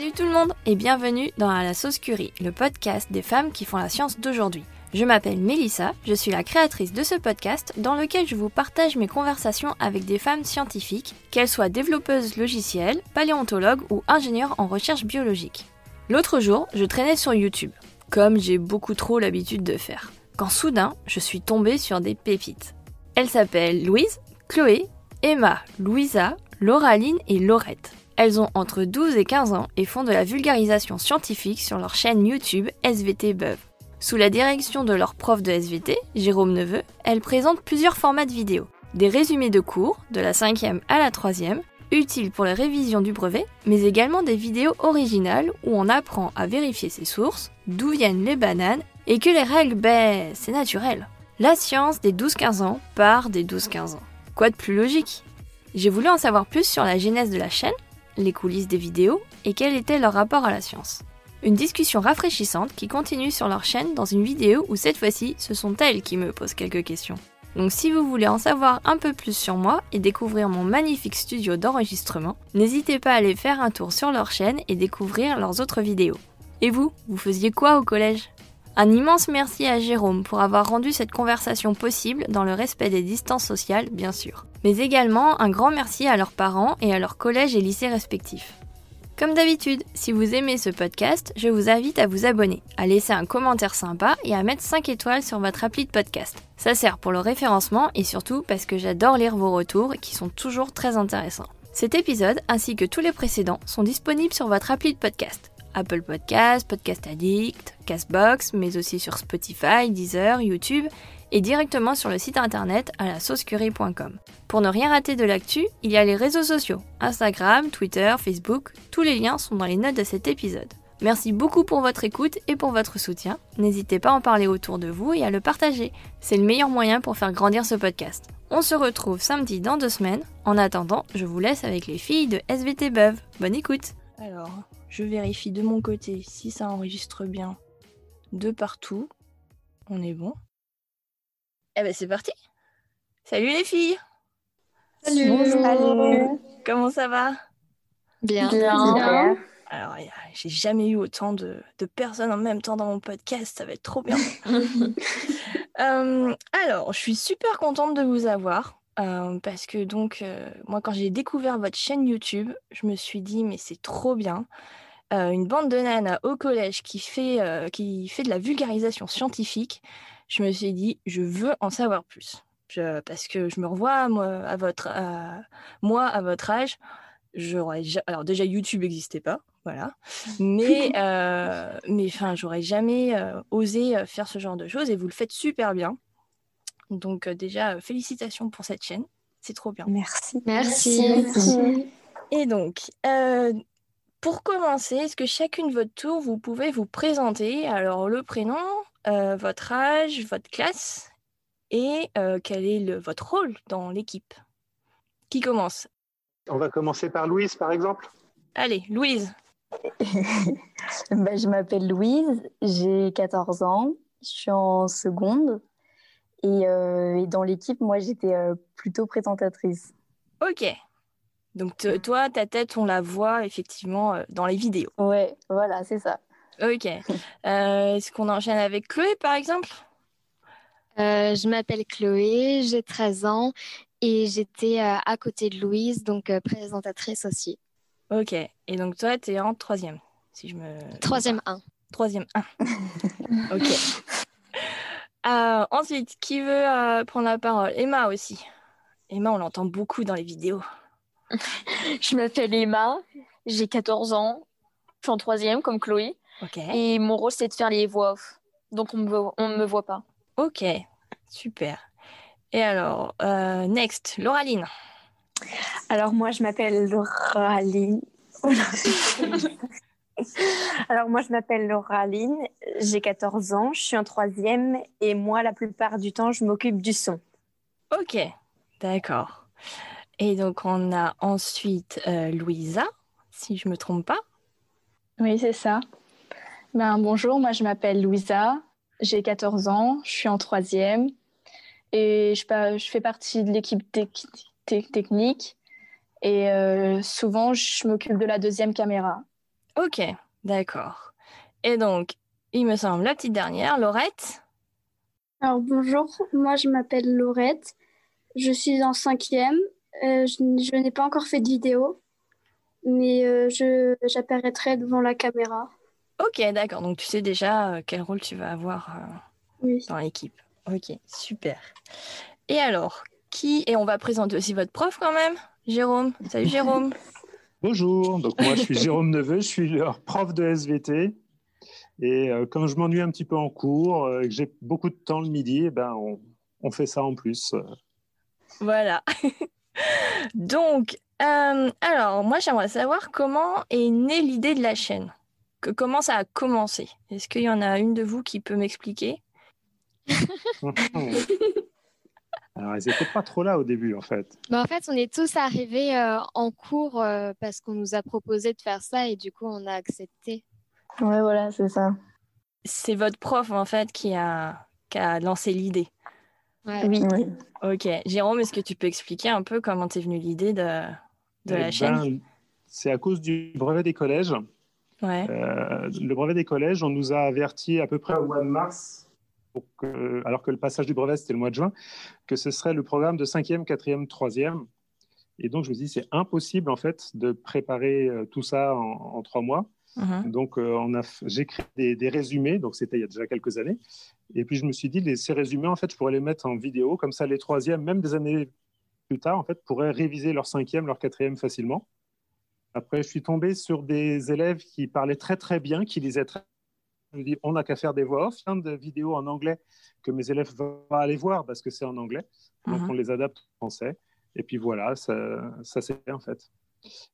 Salut tout le monde et bienvenue dans la sauce curie, le podcast des femmes qui font la science d'aujourd'hui. Je m'appelle Mélissa, je suis la créatrice de ce podcast dans lequel je vous partage mes conversations avec des femmes scientifiques, qu'elles soient développeuses logicielles, paléontologues ou ingénieurs en recherche biologique. L'autre jour, je traînais sur YouTube, comme j'ai beaucoup trop l'habitude de faire, quand soudain, je suis tombée sur des pépites. Elles s'appellent Louise, Chloé, Emma, Louisa, Lauraline et Laurette. Elles ont entre 12 et 15 ans et font de la vulgarisation scientifique sur leur chaîne YouTube SVT Buv. Sous la direction de leur prof de SVT, Jérôme Neveu, elles présentent plusieurs formats de vidéos. Des résumés de cours, de la 5e à la 3e, utiles pour la révision du brevet, mais également des vidéos originales où on apprend à vérifier ses sources, d'où viennent les bananes, et que les règles, ben, c'est naturel. La science des 12-15 ans part des 12-15 ans. Quoi de plus logique? J'ai voulu en savoir plus sur la genèse de la chaîne, les coulisses des vidéos et quel était leur rapport à la science. Une discussion rafraîchissante qui continue sur leur chaîne dans une vidéo où cette fois-ci ce sont elles qui me posent quelques questions. Donc si vous voulez en savoir un peu plus sur moi et découvrir mon magnifique studio d'enregistrement, n'hésitez pas à aller faire un tour sur leur chaîne et découvrir leurs autres vidéos. Et vous, vous faisiez quoi au collège? Un immense merci à Jérôme pour avoir rendu cette conversation possible dans le respect des distances sociales, bien sûr. Mais également un grand merci à leurs parents et à leurs collèges et lycées respectifs. Comme d'habitude, si vous aimez ce podcast, je vous invite à vous abonner, à laisser un commentaire sympa et à mettre 5 étoiles sur votre appli de podcast. Ça sert pour le référencement et surtout parce que j'adore lire vos retours qui sont toujours très intéressants. Cet épisode, ainsi que tous les précédents, sont disponibles sur votre appli de podcast. Apple Podcast, Podcast Addict, Castbox, mais aussi sur Spotify, Deezer, YouTube et directement sur le site internet à la saucecurie.com. Pour ne rien rater de l'actu, il y a les réseaux sociaux, Instagram, Twitter, Facebook, tous les liens sont dans les notes de cet épisode. Merci beaucoup pour votre écoute et pour votre soutien. N'hésitez pas à en parler autour de vous et à le partager. C'est le meilleur moyen pour faire grandir ce podcast. On se retrouve samedi dans deux semaines. En attendant, je vous laisse avec les filles de SVT Buv. Bonne écoute Alors, je vérifie de mon côté si ça enregistre bien de partout. On est bon. Eh ben c'est parti. Salut les filles. Salut. Bonjour. Comment ça va? Bien. Bien. Alors, j'ai jamais eu autant de, de personnes en même temps dans mon podcast. Ça va être trop bien. Euh, alors, je suis super contente de vous avoir. Euh, parce que donc, euh, moi, quand j'ai découvert votre chaîne YouTube, je me suis dit, mais c'est trop bien. Euh, une bande de nanas au collège qui fait, qui fait de la vulgarisation scientifique. Je me suis dit, je veux en savoir plus. Je- parce que je me revois, moi, à votre, moi, à votre âge, j'aurais ja- alors déjà YouTube n'existait pas, voilà, mais mais enfin j'aurais jamais osé faire ce genre de choses et vous le faites super bien. Donc euh, déjà euh, félicitations pour cette chaîne, c'est trop bien. Merci. Merci. Et donc euh, pour commencer, est-ce que chacune votre tour vous pouvez vous présenter? Alors le prénom, euh, votre âge, votre classe et euh, quel est le, votre rôle dans l'équipe? Qui commence? On va commencer par Louise, par exemple. Allez, Louise. Ben, je m'appelle Louise, j'ai 14 ans, je suis en seconde et, euh, et dans l'équipe, moi j'étais euh, plutôt présentatrice. Ok. Donc toi, ta tête, on la voit effectivement euh, dans les vidéos. Ouais, voilà, c'est ça. Ok. Euh, Est-ce qu'on enchaîne avec Chloé, par exemple? Euh, je m'appelle Chloé, j'ai 13 ans et j'étais euh, à côté de Louise, donc euh, présentatrice aussi. Ok. Et donc toi, tu es en troisième, si je me... Troisième 1. Troisième 1. ok. Euh, ensuite, qui veut euh, prendre la parole? Emma aussi. Emma, on l'entend beaucoup dans les vidéos. Je m'appelle Emma, j'ai 14 ans, je suis en troisième comme Chloé, Ok. et mon rôle c'est de faire les voix off. Donc on me, voit- on me voit pas. Ok. Super. Et alors, euh, next, Lauraline. Alors moi, je m'appelle Lauraline. Alors moi, je m'appelle Lauraline, j'ai 14 ans, je suis en troisième et moi, la plupart du temps, je m'occupe du son. Ok. D'accord. Et donc, on a ensuite euh, Louisa, si je me trompe pas. Oui, c'est ça. Ben, bonjour, moi je m'appelle Louisa, j'ai 14 ans, je suis en troisième et je, fais partie de l'équipe tec- tec- technique et euh, souvent je m'occupe de la deuxième caméra. Ok, d'accord. Et donc, il me semble, la petite dernière, Laurette? Alors bonjour, moi je m'appelle Laurette, je suis en cinquième, Euh, je, n'ai pas encore fait de vidéo, mais euh, je j'apparaîtrai devant la caméra. Ok, d'accord. Donc, tu sais déjà euh, quel rôle tu vas avoir Oui. dans l'équipe. Ok, super. Et alors, qui... Et on va présenter aussi votre prof quand même, Jérôme? Salut Jérôme. Bonjour, donc moi je suis Jérôme Neveu, je suis leur prof de SVT. Et euh, comme je m'ennuie un petit peu en cours, euh, et que j'ai beaucoup de temps le midi, eh ben, on, on fait ça en plus. Voilà. Donc, euh, alors, moi, j'aimerais savoir comment est née l'idée de la chaîne. Que, comment ça a commencé? Est-ce qu'il y en a une de vous qui peut m'expliquer? Alors, ils n'étaient pas trop là au début, en fait. Bah, en fait, on est tous arrivés euh, en cours euh, parce qu'on nous a proposé de faire ça et du coup, on a accepté. Ouais, voilà, c'est ça. C'est votre prof, en fait, qui a, qui a lancé l'idée. Ouais. Oui. oui. Ok. Jérôme, est-ce que tu peux expliquer un peu comment t'es venue l'idée de, de Eh la chaîne ben, c'est à cause du brevet des collèges. Ouais. Euh, le brevet des collèges, on nous a averti à peu près au mois de mars, pour que- alors que le passage du brevet c'était le mois de juin, que ce serait le programme de 5e, 4e, 3e. Et donc je me dis c'est impossible en fait de préparer euh, tout ça en, en trois mois. Mhm. Donc euh, j'ai créé des, des résumés, donc c'était il y a déjà quelques années. Et puis je me suis dit les, ces résumés en fait je pourrais les mettre en vidéo, comme ça les troisièmes, même des années plus tard en fait pourraient réviser leur cinquième, leur quatrième facilement. Après, je suis tombé sur des élèves qui parlaient très très bien, qui lisaient très. Je me dis, on n'a qu'à faire des voix off, plein de vidéos en anglais que mes élèves vont aller voir parce que c'est en anglais. Donc Mhm. on les adapte en français. Et puis voilà, ça, ça s'est fait en fait.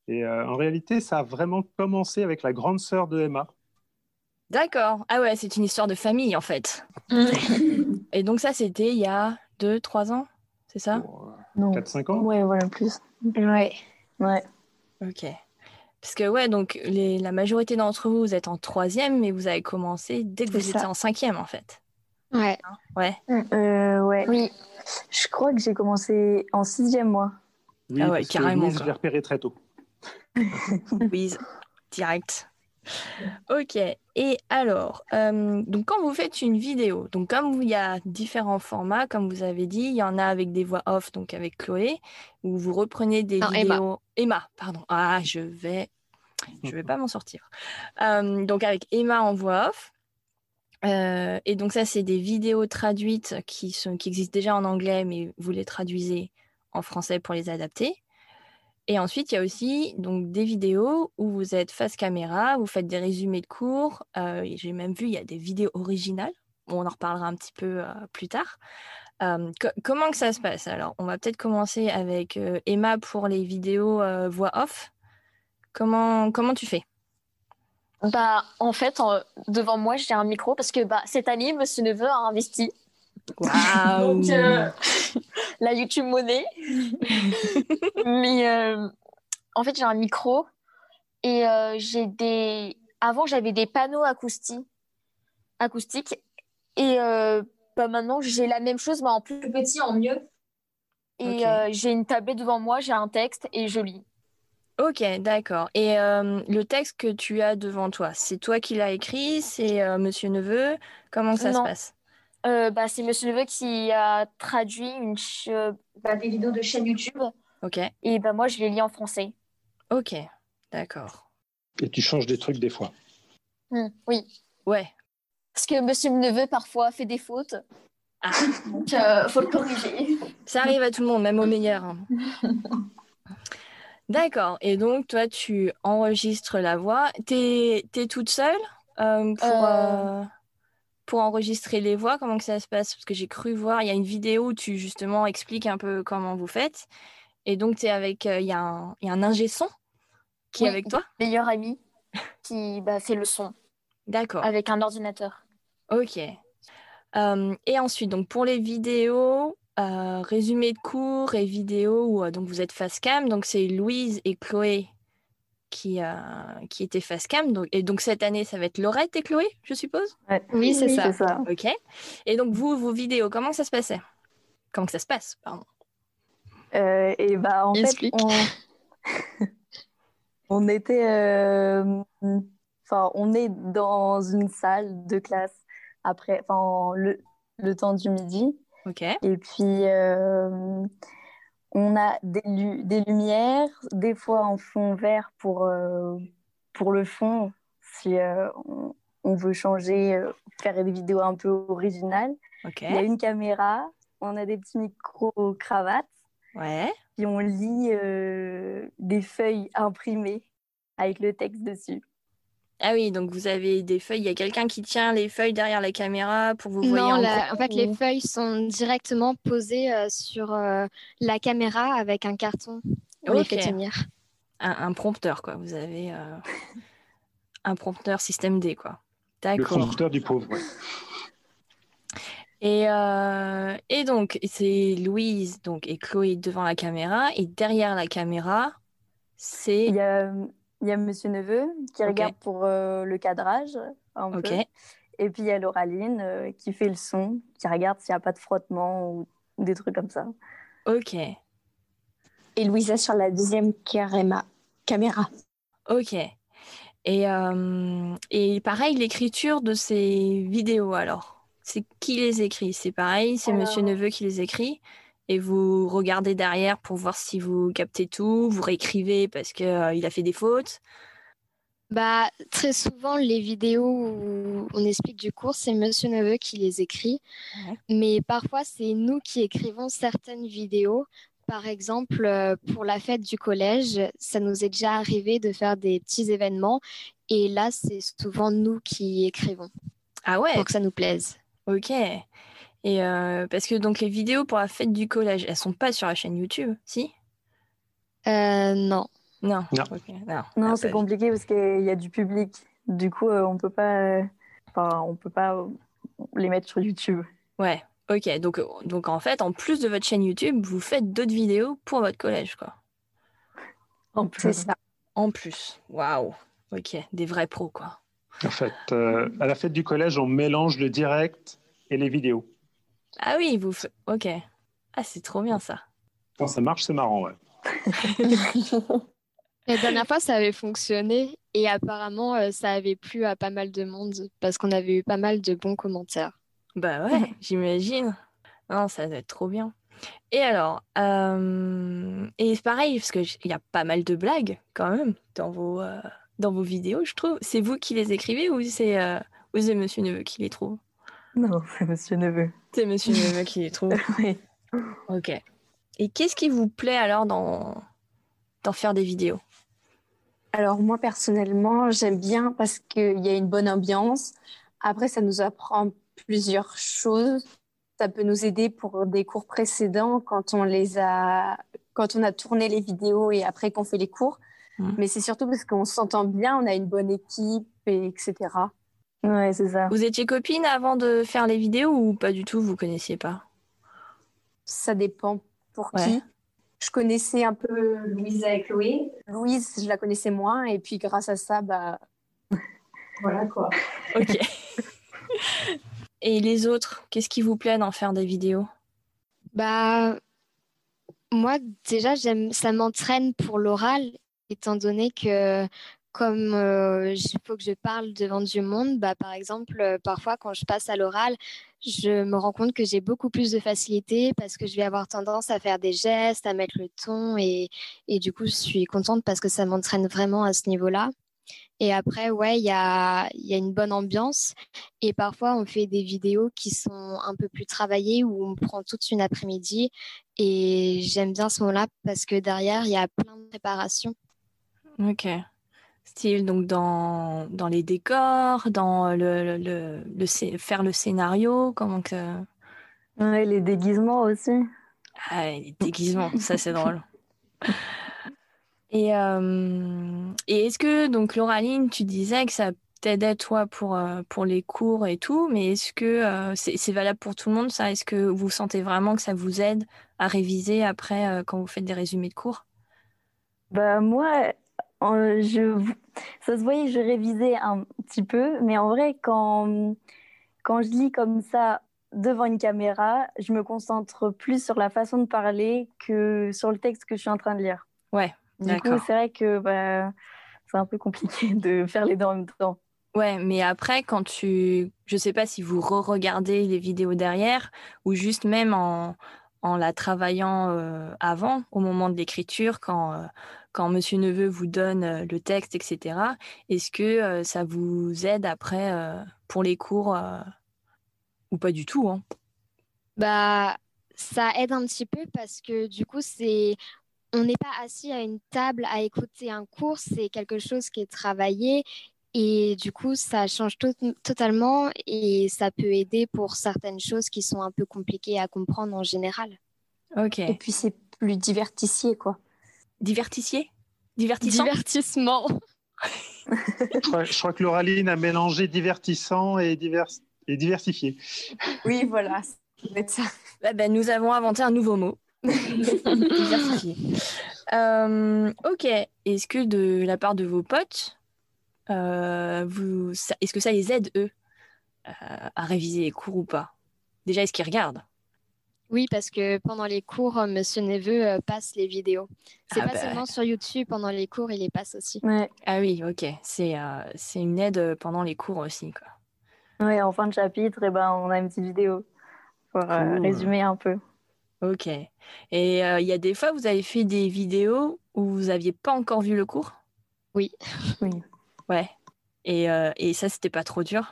Et euh, en réalité, ça a vraiment commencé avec la grande sœur de Emma. D'accord. Ah ouais, c'est une histoire de famille, en fait. Et donc ça, c'était il y a deux, trois ans, c'est ça? Pour, Non. 4-5 ans? Ouais, voilà, plus. Ouais. Ouais. Ok. Parce que ouais, donc les, la majorité d'entre vous, vous êtes en troisième, mais vous avez commencé dès que vous étiez ça. en cinquième, en fait. Ouais. Ouais. Euh, ouais. Oui. Je crois que j'ai commencé en sixième mois. Oui, Ah ouais, parce que carrément, je l'ai repéré très tôt. Louise, direct. Ok. Et alors, euh, donc quand vous faites une vidéo, donc comme vous- il y a différents formats, comme vous avez dit, il y en a avec des voix off, donc avec Chloé, où vous reprenez des Non, Emma. vidéos. Emma, pardon. Ah, je vais, je vais pas m'en sortir. Euh, donc avec Emma en voix off. Euh, et donc ça, c'est des vidéos traduites qui sont, qui existent déjà en anglais, mais vous les traduisez en français pour les adapter. Et ensuite, il y a aussi donc des vidéos où vous êtes face caméra, vous faites des résumés de cours. Euh, J'ai même vu, il y a des vidéos originales. On en reparlera un petit peu plus tard. Co- comment que ça se passe? Alors, on va peut-être commencer avec Emma pour les vidéos voix off. Comment, comment tu fais? Bah, en fait, en- devant moi, j'ai un micro parce que bah, cette année, Monsieur Neveu a investi. Donc, euh, la YouTube monnaie. Mais euh, en fait, j'ai un micro et euh, j'ai des. Avant, j'avais des panneaux acoustiques, acoustiques et bah, maintenant, j'ai la même chose, mais en plus petit, en mieux. Et j'ai une tablette devant moi, j'ai un texte et je lis. Ok, d'accord. Et euh, le texte que tu as devant toi, c'est toi qui l'as écrit C'est euh, Monsieur Neveu? Comment ça se Non. passe? Euh, bah, c'est Monsieur Neveu qui a traduit une ch- euh, bah, des vidéos de chaîne YouTube Ok, et bah, moi, je les lis en français. ok, d'accord. Et tu changes des trucs des fois. Hmm, oui. Ouais. Parce que Monsieur Neveu, parfois, fait des fautes. Ah. Donc, euh, faut le corriger. Ça arrive à tout le monde, même au meilleur. hein. D'accord. Et donc, toi, tu enregistres la voix. T'es, t'es toute seule euh, pour, Euh. euh, pour enregistrer les voix? Comment que ça se passe? Parce que j'ai cru voir, il y a une vidéo où tu justement expliques un peu comment vous faites. Et donc, t'es avec, il y a un, il y a un ingé son qui est avec toi? Meilleur ami qui bah, fait le son D'accord. avec un ordinateur. Ok. Et ensuite, donc pour les vidéos, euh, résumé de cours et vidéos où euh, donc vous êtes face cam, donc c'est Louise et Chloé qui, euh, qui étaient face cam. Donc, et donc cette année, ça va être Laurette et Chloé, je suppose? Ouais. Oui, c'est ça. Ok. Et donc vous, vos vidéos, comment ça se passait? Comment que ça se passe, pardon? Euh, et bah, en Explique. fait, on... On était, euh, enfin, on est dans une salle de classe après, enfin, le, le temps du midi. Ok. Et puis, euh, on a des, lu- des lumières, des fois en fond vert pour, euh, pour le fond, si euh, on, on veut changer, faire des vidéos un peu originales. Ok. Il y a une caméra, on a des petits micros cravates, Ouais. puis on lit euh, des feuilles imprimées avec le texte dessus. Ah oui, donc vous avez des feuilles. Il y a quelqu'un qui tient les feuilles derrière la caméra pour vous voyez Non, en la- gros en fait, les ou- feuilles sont directement posées euh, sur euh, la caméra avec un carton. On les fait Ok. tenir. un, un prompteur, quoi. Vous avez euh, un prompteur système D, quoi. Le D'accord. prompteur du pauvre. ouais. Et, euh, et donc, c'est Louise donc, et Chloé devant la caméra. Et derrière la caméra, c'est... Il y a, il y a Monsieur Neveu qui regarde pour euh, le cadrage un peu. Et puis il y a Lauraline euh, qui fait le son, qui regarde s'il n'y a pas de frottement ou des trucs comme ça. Ok. Et Louisa sur la deuxième caréma- caméra. Ok. Et, euh, et pareil, l'écriture de ces vidéos, alors, c'est qui les écrit? C'est pareil, c'est Monsieur Alors- Neveu qui les écrit. Et vous regardez derrière pour voir si vous captez tout, vous réécrivez parce que, euh, il a fait des fautes. Bah, très souvent, les vidéos où on explique du cours, c'est Monsieur Neveu qui les écrit. Ouais. Mais parfois, c'est nous qui écrivons certaines vidéos. Par exemple, euh, pour la fête du collège, ça nous est déjà arrivé de faire des petits événements. Et là, c'est souvent nous qui écrivons Ah ouais, pour que ça nous plaise. ok. Et euh, parce que donc les vidéos pour la fête du collège, elles sont pas sur la chaîne YouTube, si? Euh, non. Non. Non. Non. Non, Ah, c'est bah, compliqué parce qu'il y a du public. Du coup, euh, on peut pas, enfin, on peut pas les mettre sur YouTube. Ouais, ok. Donc, donc en fait, en plus de votre chaîne YouTube, vous faites d'autres vidéos pour votre collège, quoi. En C'est plus. ça. En plus. Waouh. Ok, des vrais pros, quoi. En fait, euh, à la fête du collège, on mélange le direct et les vidéos. Ah oui, vous fa- Ok. Ah, c'est trop bien ça. Quand ça marche, c'est marrant, ouais. La dernière fois, ça avait fonctionné et apparemment, euh, ça avait plu à pas mal de monde parce qu'on avait eu pas mal de bons commentaires. Bah ouais, j'imagine. Non, ça doit être trop bien. Et alors, euh, et c'est pareil, parce qu'il y a pas mal de blagues quand même dans vos, euh, dans vos vidéos, je trouve. C'est vous qui les écrivez ou c'est euh, ou c'est Monsieur Neveu qui les trouve? Non, c'est Monsieur Neveu. C'est Monsieur Neveu qui les trouve. Oui. Ok. Et qu'est-ce qui vous plaît alors dans, dans faire des vidéos? Alors moi personnellement, j'aime bien parce qu'il y a une bonne ambiance. Après, ça nous apprend plusieurs choses. Ça peut nous aider pour des cours précédents quand on les a, quand on a tourné les vidéos et après qu'on fait les cours. Mhm. Mais c'est surtout parce qu'on s'entend bien, on a une bonne équipe, et etc. Ouais, c'est ça. Vous étiez copines avant de faire les vidéos ou pas du tout, vous connaissiez pas? Ça dépend pour Ouais. qui. Je connaissais un peu Louisa et Chloé. Louise, je la connaissais moins et puis grâce à ça, bah voilà quoi. Ok. Et les autres, qu'est-ce qui vous plaît d'en faire des vidéos? Bah, moi, déjà, j'aime, ça m'entraîne pour l'oral, étant donné que comme euh, il faut que je parle devant du monde, bah, par exemple, euh, parfois quand je passe à l'oral, je me rends compte que j'ai beaucoup plus de facilité parce que je vais avoir tendance à faire des gestes, à mettre le ton et, et du coup, je suis contente parce que ça m'entraîne vraiment à ce niveau-là. Et après, ouais, il y a, y a une bonne ambiance. Et parfois, on fait des vidéos qui sont un peu plus travaillées où on prend toute une après-midi. Et j'aime bien ce moment-là parce que derrière, il y a plein de préparation. Ok. Style, donc dans, dans les décors, dans le, le, le- faire le scénario, comment que... Ouais, les déguisements aussi. Ah, les déguisements, ça c'est drôle. Et, euh, et est-ce que, donc Lauraline, tu disais que ça t'aidait toi pour, euh, pour les cours et tout, mais est-ce que euh, c'est valable pour tout le monde ça? Est-ce que vous sentez vraiment que ça vous aide à réviser après euh, quand vous faites des résumés de cours? Bah moi, je, ça se voyait, je révisais un petit peu, mais en vrai, quand, quand je lis comme ça devant une caméra, je me concentre plus sur la façon de parler que sur le texte que je suis en train de lire. Ouais, Du coup, c'est vrai que bah, c'est un peu compliqué de faire les deux en même temps. Ouais, mais après, quand tu. Je sais pas si vous re-regardez les vidéos derrière ou juste même en, en la travaillant euh, avant, au moment de l'écriture, quand, euh, quand Monsieur Neveu vous donne euh, le texte, etc. Est-ce que ça vous aide après pour les cours ou pas du tout hein? Bah, ça aide un petit peu parce que du coup, c'est on n'est pas assis à une table à écouter un cours, c'est quelque chose qui est travaillé et du coup, ça change totalement et ça peut aider pour certaines choses qui sont un peu compliquées à comprendre en général. Ok. Et puis c'est plus divertissier, quoi. Divertissier Divertissant? Divertissement. je, crois, que Lauraline a mélangé divertissant et, divers, et diversifié. Oui, voilà. Ça. Bah, bah, nous avons inventé un nouveau mot. diversifié. Euh, ok. Est-ce que de la part de vos potes, euh, vous, est-ce que ça les aide, eux, euh, à réviser les cours ou pas? Déjà, est-ce qu'ils regardent? Oui, parce que pendant les cours, euh, Monsieur Neveu passe les vidéos. C'est Ah pas bah. seulement sur YouTube, pendant les cours, il les passe aussi. Ouais. Ah oui, ok. C'est c'est une aide pendant les cours aussi, quoi. Ouais, en fin de chapitre, eh ben, on a une petite vidéo pour euh, résumer un peu. Ok. Et il y a des fois, vous avez fait des vidéos où vous aviez pas encore vu le cours? Oui. Oui. Ouais. Et, euh, et ça, c'était pas trop dur?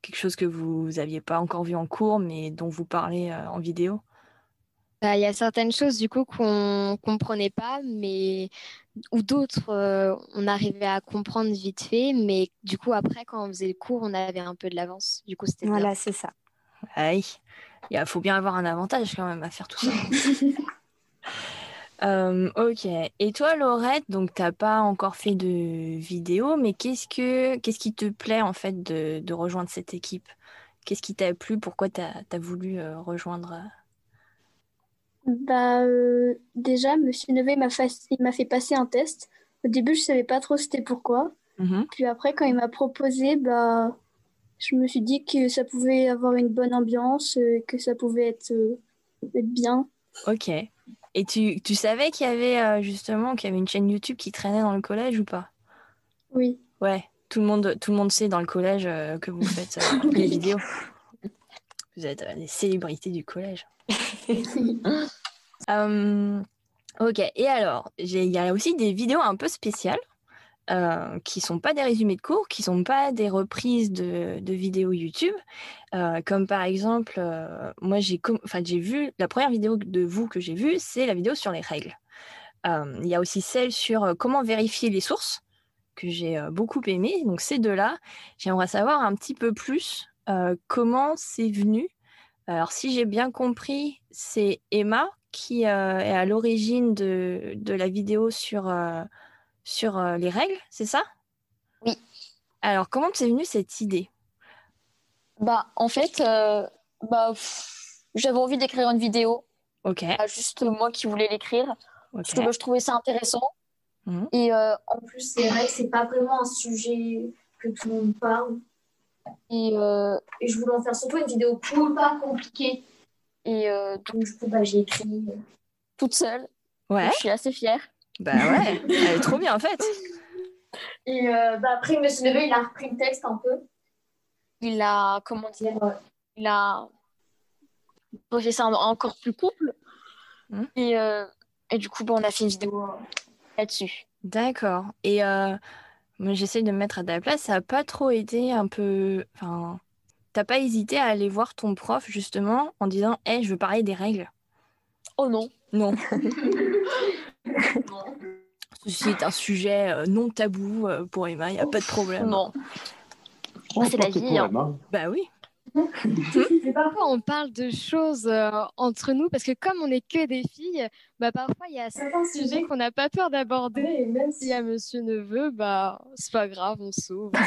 Quelque chose que vous aviez pas encore vu en cours, mais dont vous parlez euh, en vidéo? Bah, Il y a certaines choses du coup qu'on comprenait pas, mais ou d'autres euh, on arrivait à comprendre vite fait, mais du coup après quand on faisait le cours, on avait un peu de l'avance. Du coup c'était. Voilà, c'est ça. Aïe. Il faut bien avoir un avantage quand même à faire tout ça. Euh, ok. Et toi, Laurette, donc t'as pas encore fait de vidéo, mais qu'est-ce que qu'est-ce qui te plaît en fait de, de rejoindre cette équipe? Qu'est-ce qui t'a plu? Pourquoi t'as as voulu euh, rejoindre Bah, euh, déjà, Monsieur Neveu m'a il m'a fait passer un test. Au début, je savais pas trop c'était pourquoi. Mhm. Puis après, quand il m'a proposé, bah, je me suis dit que ça pouvait avoir une bonne ambiance, euh, que ça pouvait être, euh, être bien. Ok. Et tu, tu savais qu'il y avait euh, justement qu'il y avait une chaîne YouTube qui traînait dans le collège ou pas? Oui. Ouais. Tout le monde tout le monde sait dans le collège que vous faites les vidéos. Vous êtes euh, des célébrités du collège. Euh, ok, et alors, il y a aussi des vidéos un peu spéciales euh, qui sont pas des résumés de cours, qui sont pas des reprises de, de vidéos YouTube, Euh, comme par exemple, euh, moi j'ai enfin, j'ai vu la première vidéo de vous que j'ai vue, c'est la vidéo sur les règles. Euh, Il y a aussi celle sur euh, comment vérifier les sources que j'ai euh, beaucoup aimé. Donc ces deux-là, j'aimerais savoir un petit peu plus euh, comment c'est venu? Alors si j'ai bien compris, c'est Emma qui euh, est à l'origine de, de la vidéo sur, euh, sur les règles, c'est ça? Oui. Alors comment c'est venu cette idée? Bah, en fait, bah, j'avais envie d'écrire une vidéo, Ok. pas juste moi qui voulais l'écrire, parce que bah, je trouvais ça intéressant. Mhm. Et en plus, c'est vrai que c'est pas vraiment un sujet que tout le monde parle. Et, euh, et je voulais en faire surtout une vidéo cool, pas compliquée. Et euh, donc, du coup, bah, j'ai écrit euh, toute seule. Ouais, Je suis assez fière. bah ouais, elle est trop bien en fait. Et euh, bah, après, Monsieur Neveu, il a repris le texte un peu. Il a, comment dire, il a fait ça en- encore plus couple. Mhm. Et, et du coup, bah, on a fait une vidéo là-dessus. D'accord. Et moi j'essaie de me mettre à ta place, ça a pas trop été un peu... Enfin, t'as pas hésité à aller voir ton prof justement en disant « Hé, je veux parler des règles? Oh non. ». Non. Ceci est un sujet euh, non tabou euh, pour Emma, il n'y a pas de problème. Non. Oh, c'est pas la vie, hein. Bah oui. Mais parfois, on parle de choses euh, entre nous parce que comme on n'est que des filles, bah, parfois il y a certains sujets qu'on n'a pas peur d'aborder. Et même s'il y a Monsieur Neveu, bah, c'est pas grave, on s'ouvre.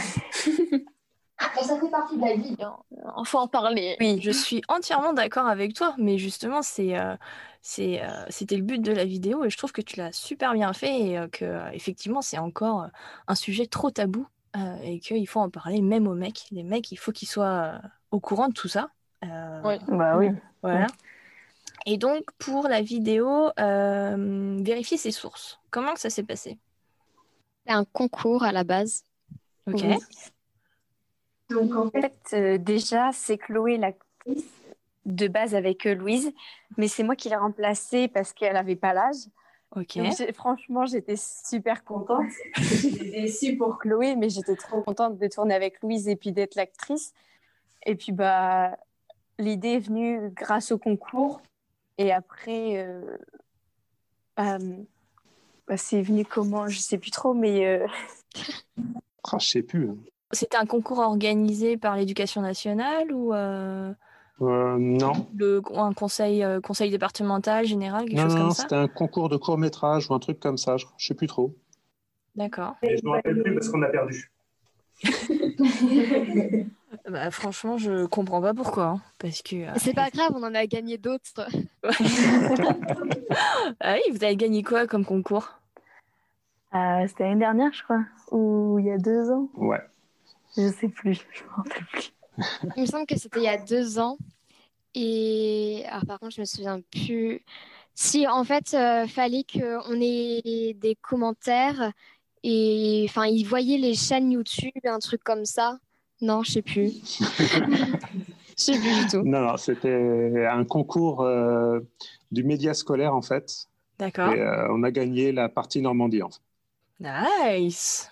Bah, ça fait partie de la vie. Hein. Enfin, en parler. Oui, je suis entièrement d'accord avec toi, mais justement, c'est, euh, c'est, euh, c'était le but de la vidéo et je trouve que tu l'as super bien fait et euh, que effectivement, c'est encore un sujet trop tabou euh, et qu'il faut en parler même aux mecs. Les mecs, il faut qu'ils soient euh, au courant de tout ça. Euh, Ouais. Bah oui. Voilà. Et donc, pour la vidéo, euh, vérifier ses sources. Comment que ça s'est passé? C'est un concours à la base. Ok. Oui. Donc en fait, euh, déjà, c'est Chloé l'actrice de base avec euh, Louise, mais c'est moi qui l'ai remplacée parce qu'elle n'avait pas l'âge. Ok. Donc, franchement, j'étais super contente. J'étais déçue pour Chloé, mais j'étais trop contente de tourner avec Louise et puis d'être l'actrice. Et puis, bah, l'idée est venue grâce au concours. Et après, euh, bah, bah, c'est venu comment? Je sais plus trop, mais euh, Ah, je sais plus. hein. C'était un concours organisé par l'éducation nationale ou euh, Euh, non, le, ou un conseil, euh, conseil départemental général, quelque non, chose non, comme non, ça? c'était un concours de court métrage ou un truc comme ça. Je, je sais plus trop. D'accord. Et je me rappelle plus parce qu'on a perdu. Bah, franchement, je comprends pas pourquoi. hein, parce que. euh, C'est pas grave, on en a gagné d'autres. Ah oui, vous avez gagné quoi comme concours? Euh, C'était l'année dernière, je crois, ou il y a deux ans. Ouais. Je sais plus, je me rappelle plus. Il me semble que c'était il y a deux ans. Et alors, par contre, je me souviens plus. Si, en fait, euh, fallait qu'on ait des commentaires et enfin, ils voyaient les chaînes YouTube, un truc comme ça. Non, je sais plus. Je sais plus du tout. Non, non, c'était un concours euh, du média scolaire en fait. D'accord. Et euh, on a gagné la partie Normandie en fait. Nice.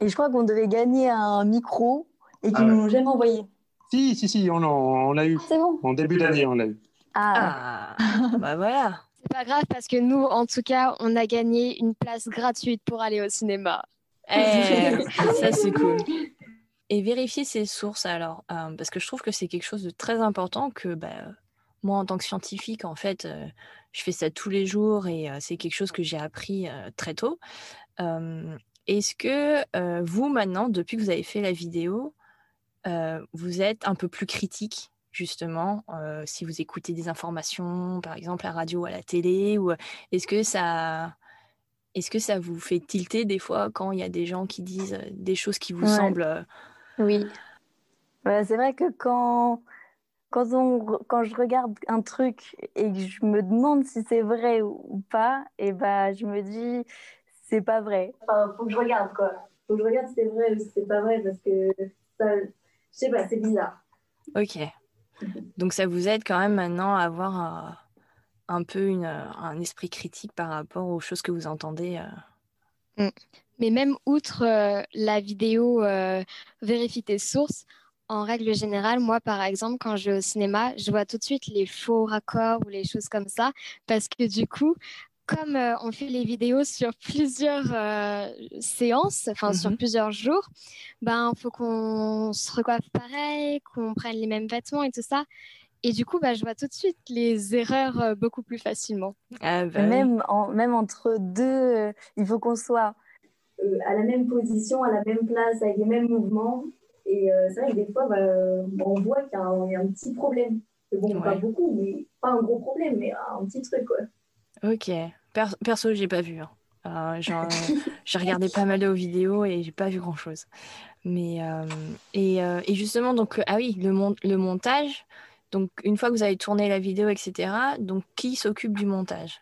Et je crois qu'on devait gagner un micro et qu'ils Ah ouais. nous l'ont jamais envoyé. Si, si, si, on l'a on l'a eu. C'est bon. En début d'année, on l'a eu. Ah, Ah, bah voilà. C'est pas grave parce que nous, en tout cas, on a gagné une place gratuite pour aller au cinéma. Eh, ça c'est cool. Et vérifier ses sources alors, euh, parce que je trouve que c'est quelque chose de très important que bah, moi en tant que scientifique, en fait, euh, je fais ça tous les jours et euh, c'est quelque chose que j'ai appris très tôt. Est-ce que vous maintenant, depuis que vous avez fait la vidéo, vous êtes un peu plus critique justement euh, si vous écoutez des informations, par exemple à la radio à la télé, ou est-ce que ça est-ce que ça vous fait tilter des fois quand il y a des gens qui disent des choses qui vous Ouais. semblent oui. Ouais, c'est vrai que quand, quand, on, quand je regarde un truc et que je me demande si c'est vrai ou pas, et bah, je me dis, c'est pas vrai. Enfin, faut que je regarde, quoi. Faut que je regarde si c'est vrai ou si c'est pas vrai, parce que ça, je sais pas, c'est bizarre. Ok. Donc ça vous aide quand même maintenant à avoir un, un peu une, un esprit critique par rapport aux choses que vous entendez. euh? Mais même outre euh, la vidéo euh, Vérifie tes sources, en règle générale, moi, par exemple, quand je vais au cinéma, je vois tout de suite les faux raccords ou les choses comme ça, parce que du coup, comme euh, on fait les vidéos sur plusieurs euh, séances, enfin sur Mhm. plusieurs jours, ben faut qu'on se recoiffe pareil, qu'on prenne les mêmes vêtements et tout ça. Et du coup, bah, je vois tout de suite les erreurs euh, beaucoup plus facilement. Ah, bah. Même, en, même entre deux, euh, il faut qu'on soit euh, à la même position, à la même place, avec les mêmes mouvements. Et euh, c'est vrai que des fois, bah, on voit qu'il y, a un- il y a un petit problème. Mais bon, pas beaucoup, mais pas un gros problème, mais un petit truc, quoi. Ok. Per- perso, j'ai pas vu. hein. Euh, genre, j'ai regardé pas mal de vos vidéos et j'ai pas vu grand chose. Mais euh, et, euh, et justement donc ah oui le mon- le montage. Donc une fois que vous avez tourné la vidéo etc. Donc qui s'occupe du montage?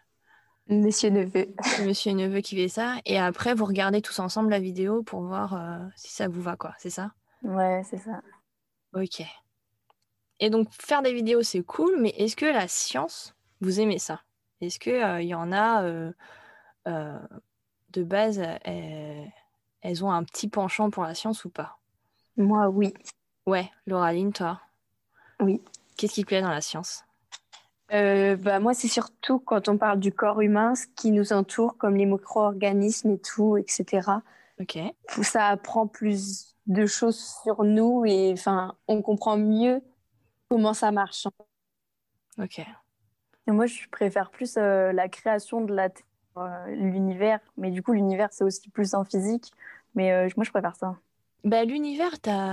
Monsieur Neveu. C'est Monsieur Neveu qui fait ça et après vous regardez tous ensemble la vidéo pour voir euh, si ça vous va quoi. C'est ça? Ouais, c'est ça. Ok. Et donc faire des vidéos c'est cool, mais est-ce que la science vous aimez ça? Est-ce que euh, il y en a euh, de base elles ont un petit penchant pour la science ou pas? Moi, oui. Ouais, Lauraline, toi, Oui. qu'est-ce qui te plaît dans la science? Euh, bah, moi, c'est surtout quand on parle du corps humain, ce qui nous entoure, comme les micro-organismes et tout, etc. Ok. Ça apprend plus de choses sur nous et enfin, on comprend mieux comment ça marche. Ok. Et moi, je préfère plus euh, la création de la euh, l'univers. Mais du coup, l'univers, c'est aussi plus en physique. Mais moi, je préfère ça. Bah, l'univers.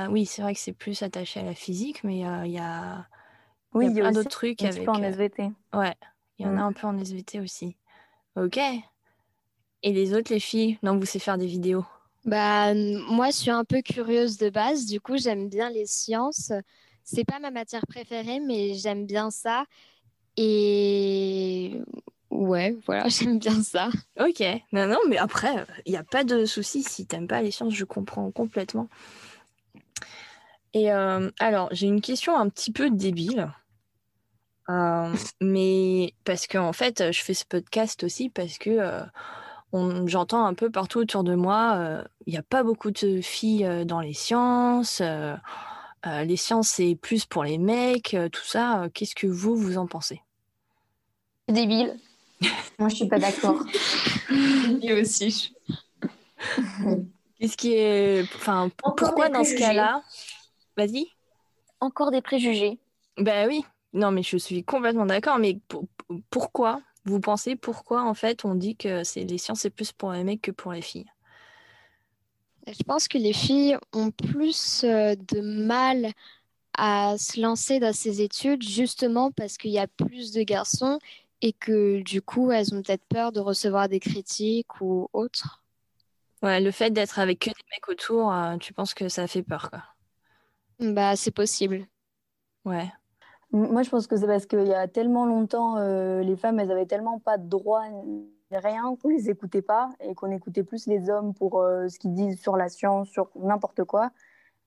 Oui, c'est vrai que c'est plus attaché à la physique, mais il y a, Oui, y a il y a plein d'autres trucs un avec... peu en euh, SVT. Ouais, il y en a Mm. un peu en SVT aussi. Ok. Et les autres, les filles? Non, vous savez faire des vidéos? Bah, moi, je suis un peu curieuse de base. Du coup, j'aime bien les sciences. C'est pas ma matière préférée, mais j'aime bien ça. Et Ouais, voilà, j'aime bien ça. Ok, non, non, mais après, il n'y a pas de souci si t'aimes pas les sciences, je comprends complètement. Et euh, alors, j'ai une question un petit peu débile. Euh, mais parce que en fait, je fais ce podcast aussi parce que euh, j'entends un peu partout autour de moi, euh, il n'y a pas beaucoup de filles euh, dans les sciences. euh, euh, les sciences, c'est plus pour les mecs, euh, tout ça. Euh, Qu'est-ce que vous, vous en pensez? Débile. Moi, je suis pas d'accord. Lui aussi. Qu'est-ce qui est. Enfin, pourquoi dans ce cas-là? Vas-y. Encore des préjugés. Ben oui, non, mais je suis complètement d'accord. Mais pour- pour- pourquoi, vous pensez, pourquoi en fait on dit que c'est les sciences c'est plus pour les mecs que pour les filles? Je pense que les filles ont plus euh, de mal à se lancer dans ces études justement parce qu'il y a plus de garçons et que du coup elles ont peut-être peur de recevoir des critiques ou autres. Ouais, le fait d'être avec que des mecs autour, euh, tu penses que ça fait peur, quoi? Bah c'est possible. Ouais. Moi, je pense que c'est parce qu'il y a tellement longtemps, euh, les femmes, elles avaient tellement pas de droits ni rien qu'on les écoutait pas et qu'on écoutait plus les hommes pour euh, ce qu'ils disent sur la science, sur n'importe quoi.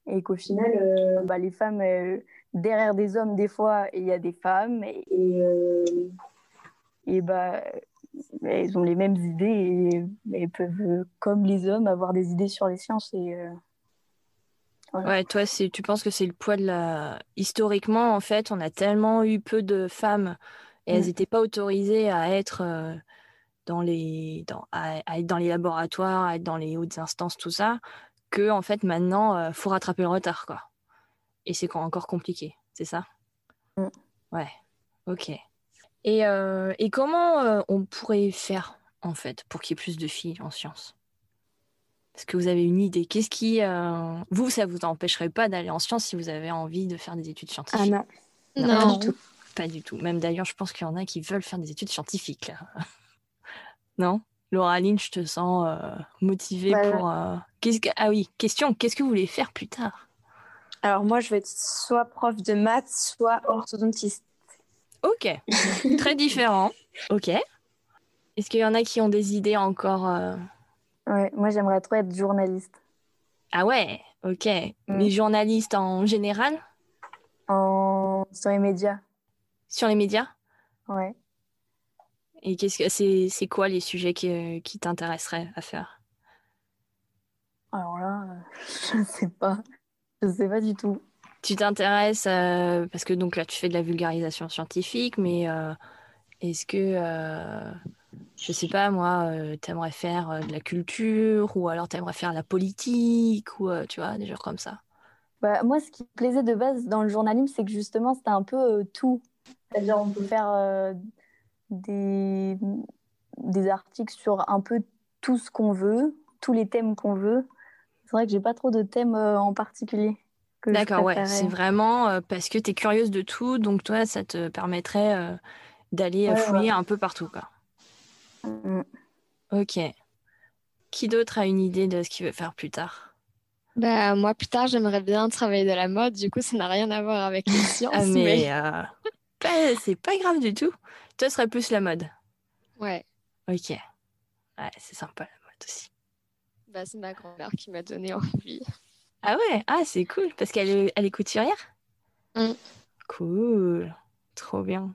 Et qu'au final, euh, bah, les femmes, euh, derrière des hommes, des fois, il y a des femmes et, et, euh, et bah, elles ont les mêmes idées et elles peuvent, comme les hommes, avoir des idées sur les sciences. Et, euh, voilà. Ouais, toi, c'est, tu penses que c'est le poids de la... Historiquement, en fait, on a tellement eu peu de femmes et elles Mm. n'étaient pas autorisées à être euh, dans les... dans... à... à être dans les laboratoires, à être dans les hautes instances, tout ça, que en fait, maintenant, euh, faut rattraper le retard, quoi. Et c'est quand- encore compliqué, c'est ça? Mm. Ouais, ok. Et, euh, et comment euh, on pourrait faire, en fait, pour qu'il y ait plus de filles en sciences? Est-ce que vous avez une idée? Qu'est-ce qui, euh, vous, ça vous empêcherait pas d'aller en sciences si vous avez envie de faire des études Ah scientifiques? non. Non. Pas du tout. Pas du tout. Même d'ailleurs, je pense qu'il y en a qui veulent faire des études scientifiques, là. Non? Laura Aline, je te sens euh, motivée pour. euh, qu'est-ce que... Ah oui, question, qu'est-ce que vous voulez faire plus tard? Alors moi, je vais être soit prof de maths, soit orthodontiste. Ok, très différent. Ok. Est-ce qu'il y en a qui ont des idées encore euh, Ouais, moi, j'aimerais trop être journaliste. Ah ouais, ok. Mais journaliste en général? En... Sur les médias. sur les médias? Ouais. Et qu'est-ce que c'est c'est quoi les sujets qui, qui t'intéresseraient à faire? Alors là, euh, je sais pas. Je sais pas du tout. Tu t'intéresses euh, parce que donc là tu fais de la vulgarisation scientifique, mais euh, est-ce que euh, je sais pas moi, euh, t'aimerais faire euh, de la culture ou alors t'aimerais faire la politique ou euh, tu vois des genres comme ça. Bah, moi, ce qui me plaisait de base dans le journalisme, c'est que justement, c'était un peu euh, tout. C'est-à-dire, on peut faire des... des articles sur un peu tout ce qu'on veut, tous les thèmes qu'on veut. C'est vrai que j'ai pas trop de thèmes en particulier D'accord, ouais, c'est vraiment parce que t'es curieuse de tout, donc toi ça te permettrait d'aller Ouais, fouiller ouais. un peu partout quoi. Mm. Ok. Qui d'autre a une idée de ce qu'il veut faire plus tard? Bah moi plus tard j'aimerais bien travailler dans la mode, du coup ça n'a rien à voir avec les sciences, Ah mais mais euh, pas- c'est pas grave du tout. Toi ce serait plus la mode. ouais, Ok. Ouais, c'est sympa la mode aussi. bah c'est ma grand-mère qui m'a donné envie. Ah ouais, ah c'est cool parce qu'elle est, elle est couturière? Mm. Cool, trop bien.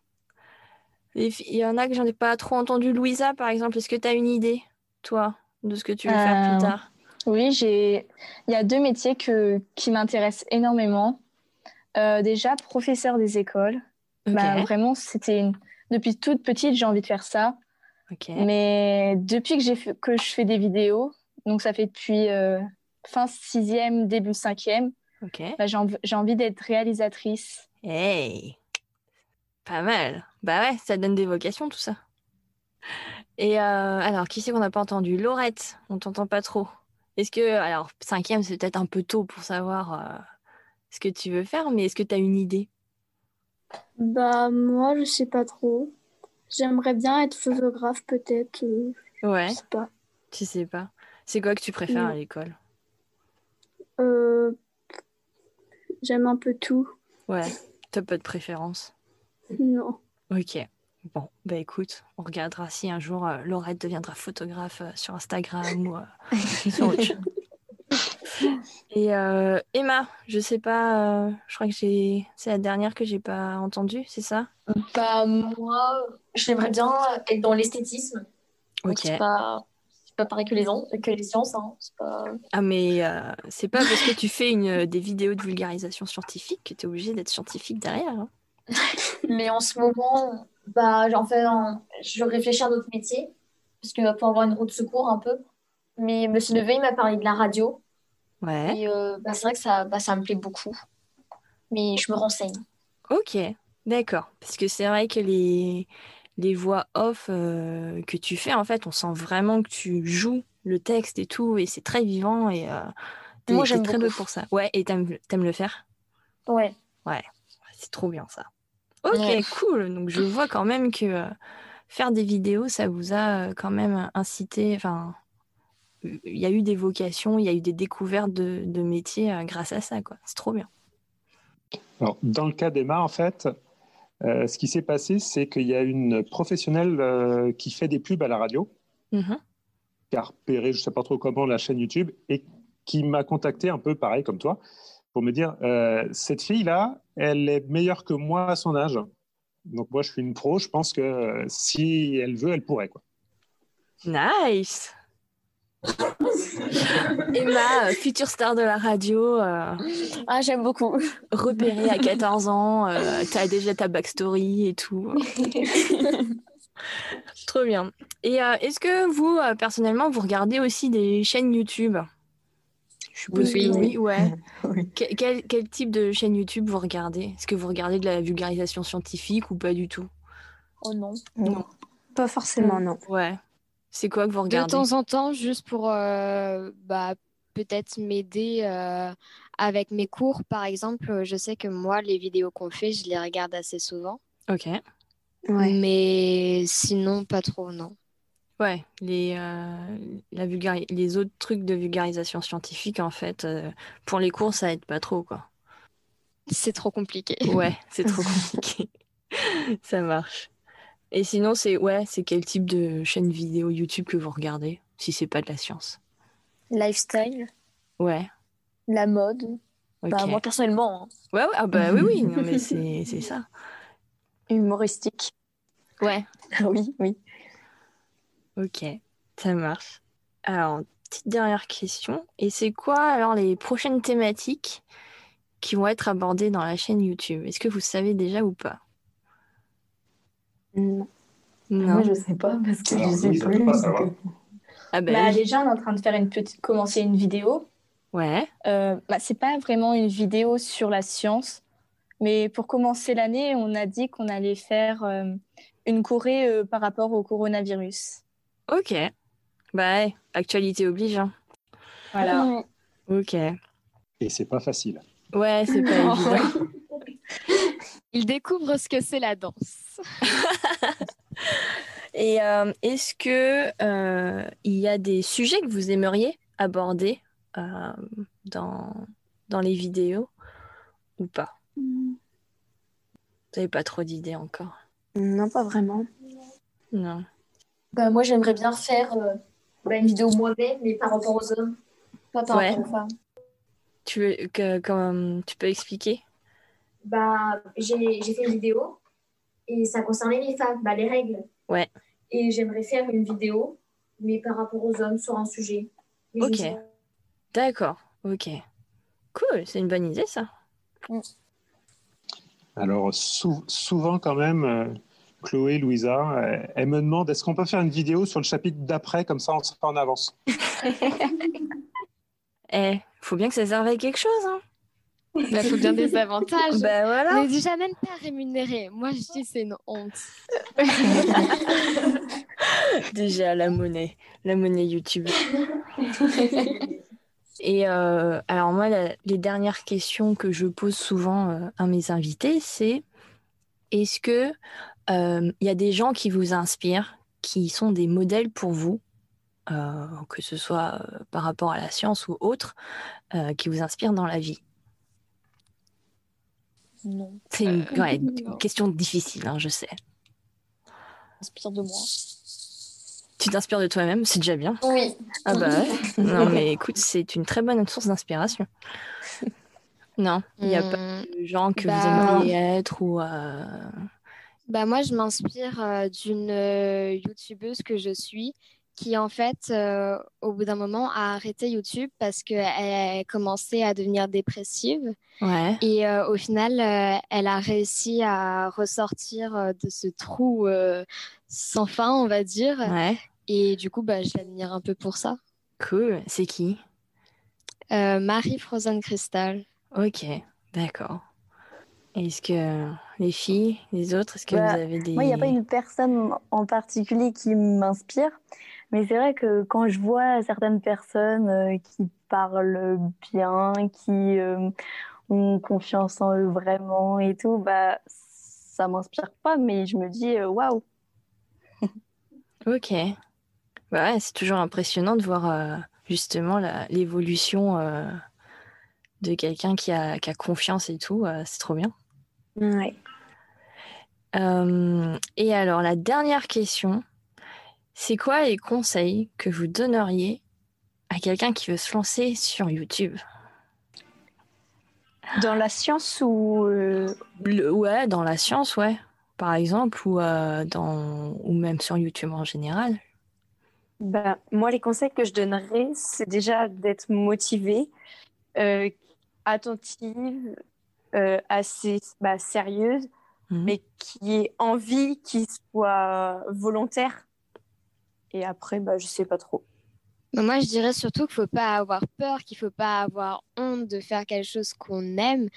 Il y en a que j'en ai pas trop entendu. Louisa, par exemple, est-ce que tu as une idée, toi, de ce que tu veux faire plus Euh, tard? Oui, j'ai. Il y a deux métiers que... qui m'intéressent énormément. Euh, déjà, professeur des écoles. Ok, Bah, vraiment, c'était une... depuis toute petite, j'ai envie de faire ça. Mais depuis que j'ai fait- que je fais des vidéos, donc ça fait depuis euh, fin sixième, début cinquième, Ok. bah, j'ai env- j'ai envie d'être réalisatrice. Hey, pas mal. Bah ouais, ça donne des vocations tout ça. Et euh, alors, qui c'est qu'on n'a pas entendu? Laurette, on t'entend pas trop. Est-ce que, alors, cinquième, c'est peut-être un peu tôt pour savoir euh, ce que tu veux faire, mais est-ce que tu as une idée? Bah, moi, je sais pas trop. J'aimerais bien être photographe, peut-être. euh, Ouais, je sais pas. tu sais pas. C'est quoi que tu préfères Non. à l'école? Euh, j'aime un peu tout. Ouais, t'as pas de préférence? Non. Ok, Bon, bah écoute, on regardera si un jour euh, Laurette deviendra photographe euh, sur Instagram ou euh, sur autre chose. Et euh, Emma, je sais pas, euh, je crois que j'ai, c'est la dernière que j'ai pas entendue, c'est ça? Bah, moi, j'aimerais bien être dans l'esthétisme. Ok. C'est pas, pas pareil que les, que les sciences. Hein. Pas... Ah mais euh, c'est pas parce que tu fais une, des vidéos de vulgarisation scientifique que tu es obligé d'être scientifique derrière. hein. Mais en ce moment, bah, en fait, je réfléchis à d'autres métiers. Parce que pour avoir une route de secours un peu. Mais Monsieur Neveu, il m'a parlé de la radio. Ouais. Et euh, bah, c'est vrai que ça, bah, ça me plaît beaucoup. Mais je me renseigne. Ok, d'accord. Parce que c'est vrai que les, les voix off euh, que tu fais, en fait, on sent vraiment que tu joues le texte et tout, et c'est très vivant, et euh, Moi, j'aime très douée pour ça. Ouais, et t'aimes, t'aimes le faire? Ouais. Ouais, c'est trop bien ça. Ok, Ouais. cool. Donc je vois quand même que euh, faire des vidéos, ça vous a euh, quand même incité, enfin, il y a eu des vocations, il y a eu des découvertes de, de métiers euh, grâce à ça, quoi. C'est trop bien. Alors, dans le cas d'Emma, en fait, ce qui s'est passé, c'est qu'il y a une professionnelle qui fait des pubs à la radio, Mhm. qui a repéré, je ne sais pas trop comment, la chaîne YouTube, et qui m'a contacté un peu pareil comme toi, pour me dire, cette fille-là, elle est meilleure que moi à son âge. Donc moi, je suis une pro, je pense que euh, si elle veut, elle pourrait. Quoi. Nice. Emma, euh, future star de la radio, euh, Ah, j'aime beaucoup. repérée à 14 ans, euh, t'as déjà ta backstory et tout. Trop bien. Et euh, est-ce que vous, personnellement, vous regardez aussi des chaînes YouTube? Je suppose Oui, que oui. oui, ouais. Oui. Que- quel, quel type de chaîne YouTube vous regardez? Est-ce que vous regardez de la vulgarisation scientifique ou pas du tout? Oh non. Non. Pas forcément, non. Ouais. C'est quoi que vous De regardez temps en temps, juste pour euh, bah, peut-être m'aider euh, avec mes cours, par exemple. Je sais que moi, les vidéos qu'on fait, je les regarde assez souvent. Ok. Ouais. Mais sinon, pas trop, non. Ouais, les, euh, la vulgari- les autres trucs de vulgarisation scientifique, en fait, euh, pour les cours, ça aide pas trop, quoi. C'est trop compliqué. Ouais, c'est trop compliqué. Ça marche. Et sinon, c'est ouais, c'est quel type de chaîne vidéo YouTube que vous regardez, si c'est pas de la science? Lifestyle, Ouais, la mode. Bah, moi, personnellement. hein. Ouais, ouais, ah bah oui, oui, non, mais c'est c'est ça. Humoristique. Ouais, Oui, oui. Ok, ça marche. Alors, petite dernière question. Et c'est quoi alors les prochaines thématiques qui vont être abordées dans la chaîne YouTube? Est-ce que vous savez déjà ou pas? Non. Non. Moi, je sais pas parce que Alors, je sais oui, plus. pas euh, Ah bah Bah, déjà, on est en train de faire une petite, commencer une vidéo. Ouais, Euh, bah, c'est pas vraiment une vidéo sur la science, mais pour commencer l'année, on a dit qu'on allait faire euh, une Corée euh, par rapport au coronavirus. Ok. Bah actualité oblige, hein. Voilà. Ouais. Ok. Et c'est pas facile. Ouais, c'est pas évident. Il découvre ce que c'est la danse. Et euh, est-ce que euh, il y a des sujets que vous aimeriez aborder euh, dans, dans les vidéos ou pas? Vous n'avez pas trop d'idées encore? Non, pas vraiment. Non. Bah, moi, j'aimerais bien faire euh, bah, une vidéo moi-même, mais par rapport aux hommes, pas par Ouais. rapport aux femmes. Tu veux que tu peux expliquer? Bah, j'ai fait une vidéo et ça concernait les femmes, bah, les règles. Ouais. Et j'aimerais faire une vidéo, mais par rapport aux hommes sur un sujet. Mais Ok. D'accord. Ok. Cool. C'est une bonne idée ça. Alors, sou- souvent quand même, euh, Chloé, Louisa, euh, elle me demande est-ce qu'on peut faire une vidéo sur le chapitre d'après, comme ça on sera en avance. Eh, faut bien que ça serve à quelque chose, hein. Il faut bien des avantages. Bah voilà. Mais déjà même pas rémunéré. Moi, je dis c'est une honte. Déjà la monnaie, la monnaie YouTube. Et euh, alors moi, la- les dernières questions que je pose souvent euh, à mes invités, c'est est-ce que euh, il y a des gens qui vous inspirent, qui sont des modèles pour vous, euh, que ce soit euh, par rapport à la science ou autre, euh, qui vous inspirent dans la vie? Non. C'est une ouais, question difficile, hein, je sais. m'inspire de moi. Tu t'inspires de toi-même, c'est déjà bien. Oui. Ah bah ouais. Non mais écoute, c'est une très bonne source d'inspiration. Non, il n'y a pas Hmm, de gens que bah, vous aimeriez être ou... euh, Bah moi, je m'inspire euh, d'une euh, youtubeuse que je suis qui, en fait, euh, au bout d'un moment, a arrêté YouTube parce qu'elle commençait à devenir dépressive. Ouais. Et au final, elle a réussi à ressortir de ce trou sans fin, on va dire. Ouais. Et du coup, bah, je l'admire un peu pour ça. Cool. C'est qui? Marie Frozen Crystal. Ok, d'accord. Est-ce que les filles, les autres, est-ce que Bah, vous avez des... Moi, il n'y a pas une personne en particulier qui m'inspire, mais c'est vrai que quand je vois certaines personnes euh, qui parlent bien, qui euh, ont confiance en eux vraiment et tout, bah, ça m'inspire pas, mais je me dis euh, waouh. Ok. Bah ouais, c'est toujours impressionnant de voir euh, justement l'évolution de quelqu'un qui a, qui a confiance et tout. euh, c'est trop bien. Ouais. Euh, et alors, la dernière question, c'est quoi les conseils que vous donneriez à quelqu'un qui veut se lancer sur YouTube? Dans la science ou euh, Le- Ouais, dans la science, ouais, par exemple, ou, dans, ou même sur YouTube en général. bah, moi, les conseils que je donnerais, c'est déjà d'être motivée, euh, attentive, euh, assez bah, sérieuse, Mhm. mais qui ait envie, qui soit volontaire. Et après, bah, je sais pas trop. Moi, je dirais surtout qu'il faut pas avoir peur, qu'il faut pas avoir honte de faire quelque chose qu'on aime,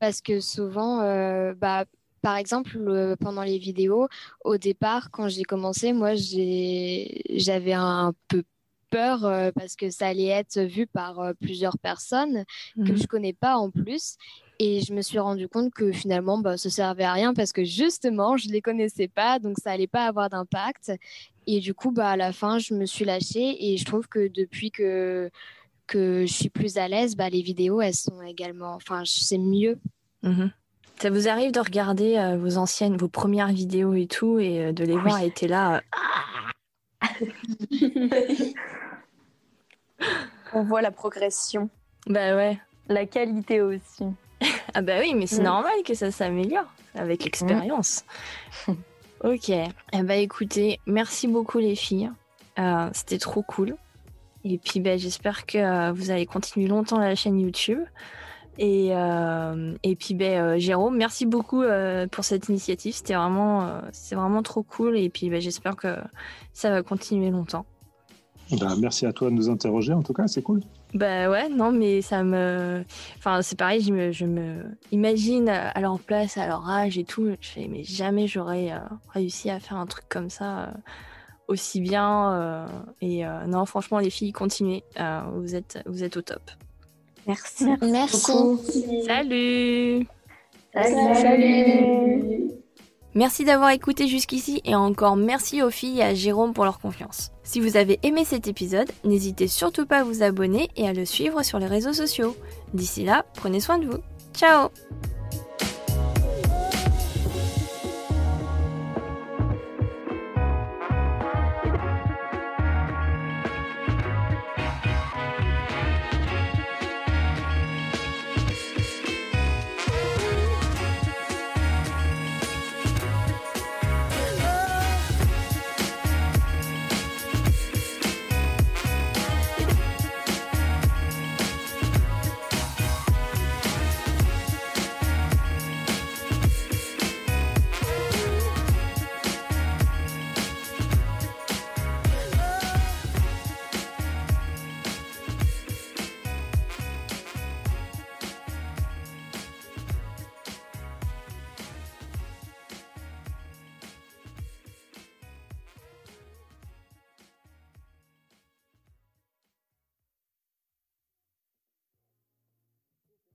parce que souvent, euh, bah, par exemple, le- pendant les vidéos, au départ, quand j'ai commencé, moi, j'ai, j'avais un peu peur euh, parce que ça allait être vu par euh, plusieurs personnes que Mhm. je connais pas en plus. Et je me suis rendu compte que finalement, bah, ça servait à rien parce que justement, je les connaissais pas, donc ça allait pas avoir d'impact. Et du coup, bah, à la fin, je me suis lâchée et je trouve que depuis que, que je suis plus à l'aise, bah, les vidéos, elles sont également, enfin, c'est mieux. Mhm. Ça vous arrive de regarder euh, vos anciennes, vos premières vidéos et tout, et euh, de les voir être là. euh, On voit la progression. Bah ouais. La qualité aussi. Ah bah oui, mais c'est Mm. normal que ça s'améliore avec l'expérience. ok. Eh bah écoutez, merci beaucoup les filles. Euh, C'était trop cool. Et puis bah, j'espère que euh, vous allez continuer longtemps la chaîne YouTube. Et, euh, et puis bah, Jérôme, merci beaucoup euh, pour cette initiative. C'était vraiment, c'est vraiment trop cool. Et puis bah, j'espère que ça va continuer longtemps. Bah, merci à toi de nous interroger, en tout cas, c'est cool. Bah ouais, non, mais ça me. Enfin, c'est pareil, je me, je me imagine à leur place, à leur âge et tout. Je fais, mais jamais j'aurais euh, réussi à faire un truc comme ça euh, aussi bien. euh, et euh, non, franchement, les filles, continuez. Euh, vous, êtes, vous êtes au top. Merci. Merci. Salut Salut. Merci d'avoir écouté jusqu'ici et encore merci aux filles et à Jérôme pour leur confiance. Si vous avez aimé cet épisode, n'hésitez surtout pas à vous abonner et à le suivre sur les réseaux sociaux. D'ici là, prenez soin de vous. Ciao